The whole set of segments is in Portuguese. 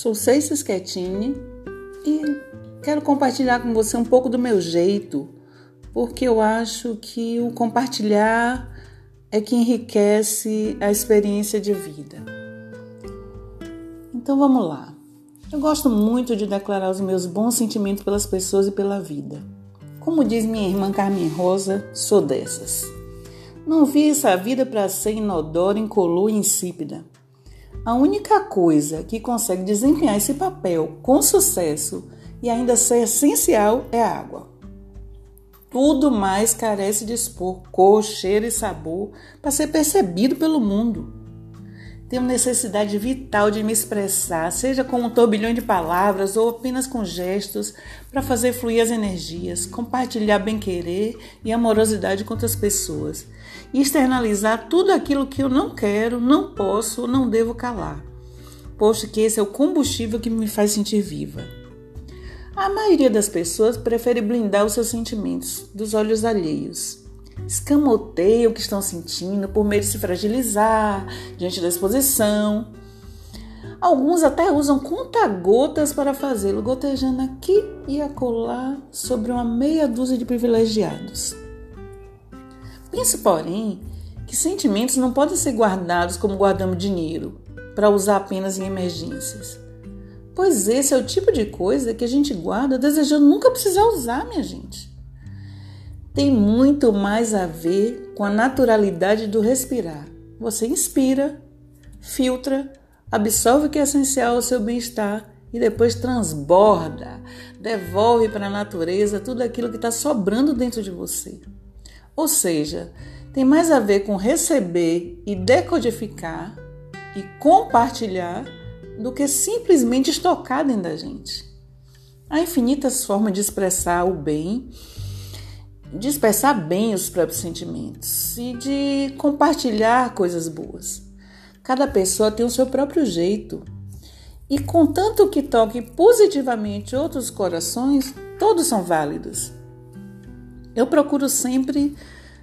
Sou Ceice Schettini e quero compartilhar com você um pouco do meu jeito, porque eu acho que o compartilhar é que enriquece a experiência de vida. Então vamos lá. Eu gosto muito de declarar os meus bons sentimentos pelas pessoas e pela vida. Como diz minha irmã Carmen Rosa, sou dessas. Não vi essa vida para ser inodora, incolor e insípida. A única coisa que consegue desempenhar esse papel com sucesso e ainda ser essencial é a água. Tudo mais carece de expor cor, cheiro e sabor para ser percebido pelo mundo. Tenho necessidade vital de me expressar, seja com um turbilhão de palavras ou apenas com gestos, para fazer fluir as energias, compartilhar bem-querer e amorosidade com outras pessoas. E externalizar tudo aquilo que eu não quero, não posso não devo calar, posto que esse é o combustível que me faz sentir viva. A maioria das pessoas prefere blindar os seus sentimentos dos olhos alheios escamoteia o que estão sentindo por medo de se fragilizar diante da exposição. Alguns até usam conta-gotas para fazê-lo, gotejando aqui e acolá sobre uma meia dúzia de privilegiados. Pense, porém, que sentimentos não podem ser guardados como guardamos dinheiro, para usar apenas em emergências. Pois esse é o tipo de coisa que a gente guarda desejando nunca precisar usar, minha gente tem muito mais a ver com a naturalidade do respirar. Você inspira, filtra, absorve o que é essencial ao seu bem-estar e depois transborda, devolve para a natureza tudo aquilo que está sobrando dentro de você. Ou seja, tem mais a ver com receber e decodificar e compartilhar do que simplesmente estocar dentro da gente. Há infinitas formas de expressar o bem de expressar bem os próprios sentimentos e de compartilhar coisas boas. Cada pessoa tem o seu próprio jeito. E contanto que toque positivamente outros corações, todos são válidos. Eu procuro sempre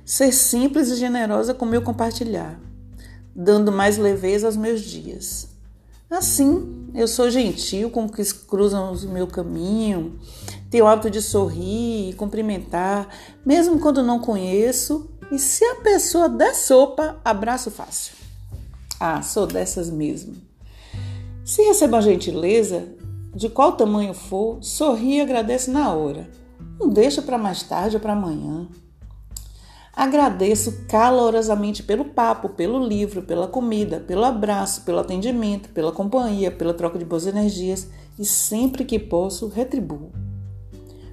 ser simples e generosa com o meu compartilhar, dando mais leveza aos meus dias. Assim, eu sou gentil com que cruzam o meu caminho, tenho o hábito de sorrir e cumprimentar, mesmo quando não conheço, e se a pessoa der sopa, abraço fácil. Ah, sou dessas mesmo. Se recebo uma gentileza, de qual tamanho for, sorri e agradece na hora. Não deixa para mais tarde ou para amanhã. Agradeço calorosamente pelo papo, pelo livro, pela comida, pelo abraço, pelo atendimento, pela companhia, pela troca de boas energias e sempre que posso retribuo.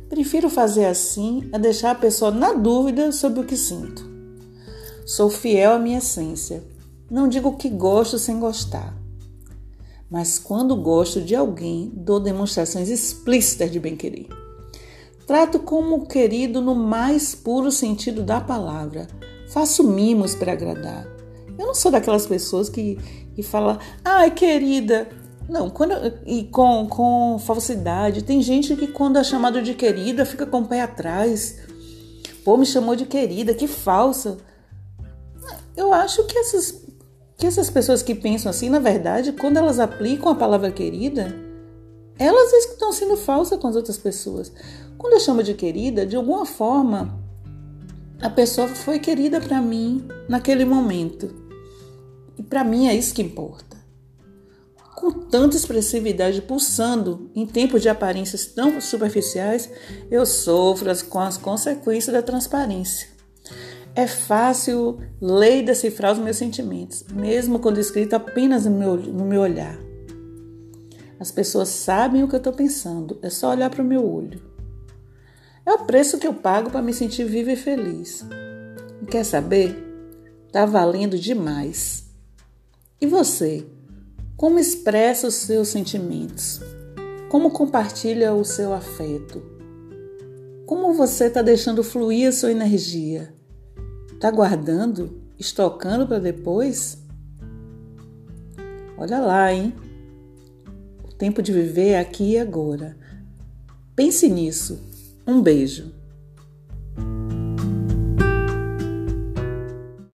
Prefiro fazer assim a deixar a pessoa na dúvida sobre o que sinto. Sou fiel à minha essência. Não digo que gosto sem gostar. Mas quando gosto de alguém, dou demonstrações explícitas de bem-querer. Trato como querido no mais puro sentido da palavra. Faço mimos para agradar. Eu não sou daquelas pessoas que, que falam, ai querida. Não, quando, e com, com falsidade. Tem gente que quando é chamado de querida fica com o pé atrás. Pô, me chamou de querida, que falsa. Eu acho que essas, que essas pessoas que pensam assim, na verdade, quando elas aplicam a palavra querida, elas estão sendo falsas com as outras pessoas. Quando eu chamo de querida, de alguma forma, a pessoa foi querida para mim naquele momento. E para mim é isso que importa. Com tanta expressividade pulsando em tempos de aparências tão superficiais, eu sofro com as consequências da transparência. É fácil ler e decifrar os meus sentimentos, mesmo quando escrito apenas no meu, no meu olhar. As pessoas sabem o que eu estou pensando, é só olhar para o meu olho. É o preço que eu pago para me sentir viva e feliz. E quer saber? Tá valendo demais. E você? Como expressa os seus sentimentos? Como compartilha o seu afeto? Como você está deixando fluir a sua energia? Está guardando, estocando para depois? Olha lá, hein? Tempo de viver aqui e agora. Pense nisso. Um beijo.